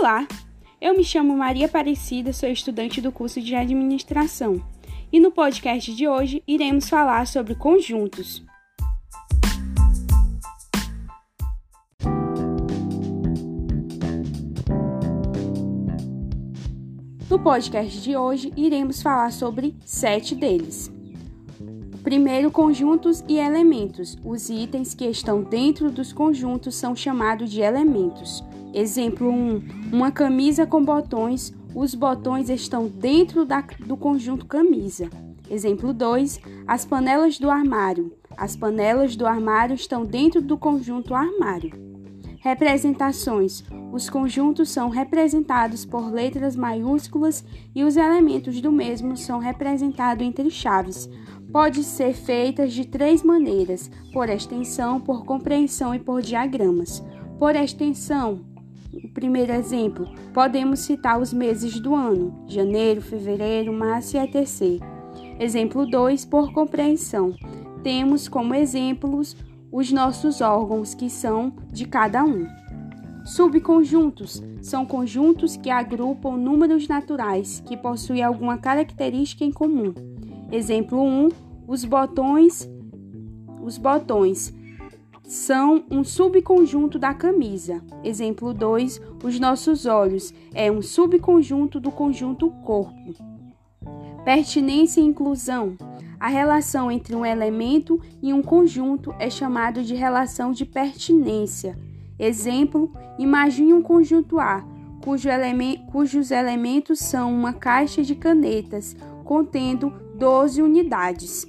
Olá, eu me chamo Maria Aparecida, sou estudante do curso de administração e no podcast de hoje iremos falar sobre conjuntos. No podcast de hoje iremos falar sobre sete deles. Primeiro, conjuntos e elementos. Os itens que estão dentro dos conjuntos são chamados de elementos. Exemplo 1: uma camisa com botões. Os botões estão dentro da, do conjunto camisa. Exemplo 2: as panelas do armário. As panelas do armário estão dentro do conjunto armário. Representações: os conjuntos são representados por letras maiúsculas e os elementos do mesmo são representados entre chaves. Pode ser feitas de três maneiras: por extensão, por compreensão e por diagramas. Por extensão, primeiro exemplo, podemos citar os meses do ano: janeiro, fevereiro, março e etc. Exemplo 2, por compreensão. Temos como exemplos os nossos órgãos, que são de cada um. Subconjuntos são conjuntos que agrupam números naturais que possuem alguma característica em comum. Exemplo 1, os botões. Os botões são um subconjunto da camisa. Exemplo 2, os nossos olhos é um subconjunto do conjunto corpo. Pertinência e inclusão. A relação entre um elemento e um conjunto é chamada de relação de pertinência. Exemplo: imagine um conjunto A, cujo cujos elementos são uma caixa de canetas contendo 12 unidades.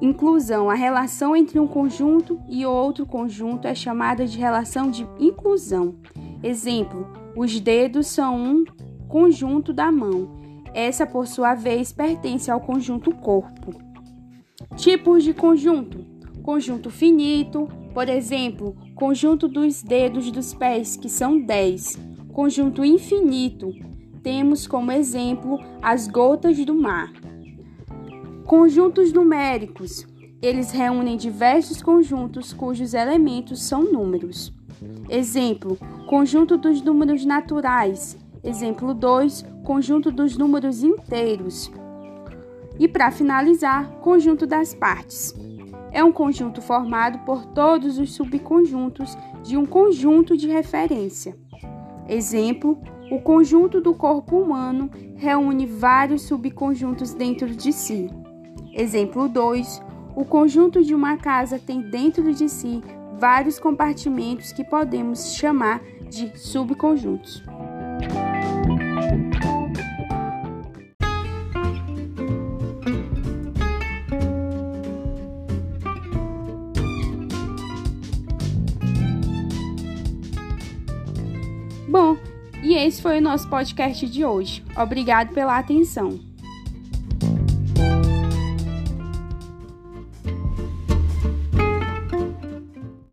Inclusão: a relação entre um conjunto e outro conjunto é chamada de relação de inclusão. Exemplo: os dedos são um conjunto da mão. Essa, por sua vez, pertence ao conjunto corpo. Tipos de conjunto: conjunto finito, por exemplo, conjunto dos dedos dos pés, que são 10. Conjunto infinito, temos como exemplo as gotas do mar. Conjuntos numéricos. Eles reúnem diversos conjuntos cujos elementos são números. Exemplo: conjunto dos números naturais. Exemplo 2: conjunto dos números inteiros. E para finalizar, conjunto das partes. É um conjunto formado por todos os subconjuntos de um conjunto de referência. Exemplo: o conjunto do corpo humano reúne vários subconjuntos dentro de si. Exemplo 2. O conjunto de uma casa tem dentro de si vários compartimentos que podemos chamar de subconjuntos. Bom, e esse foi o nosso podcast de hoje. Obrigado pela atenção.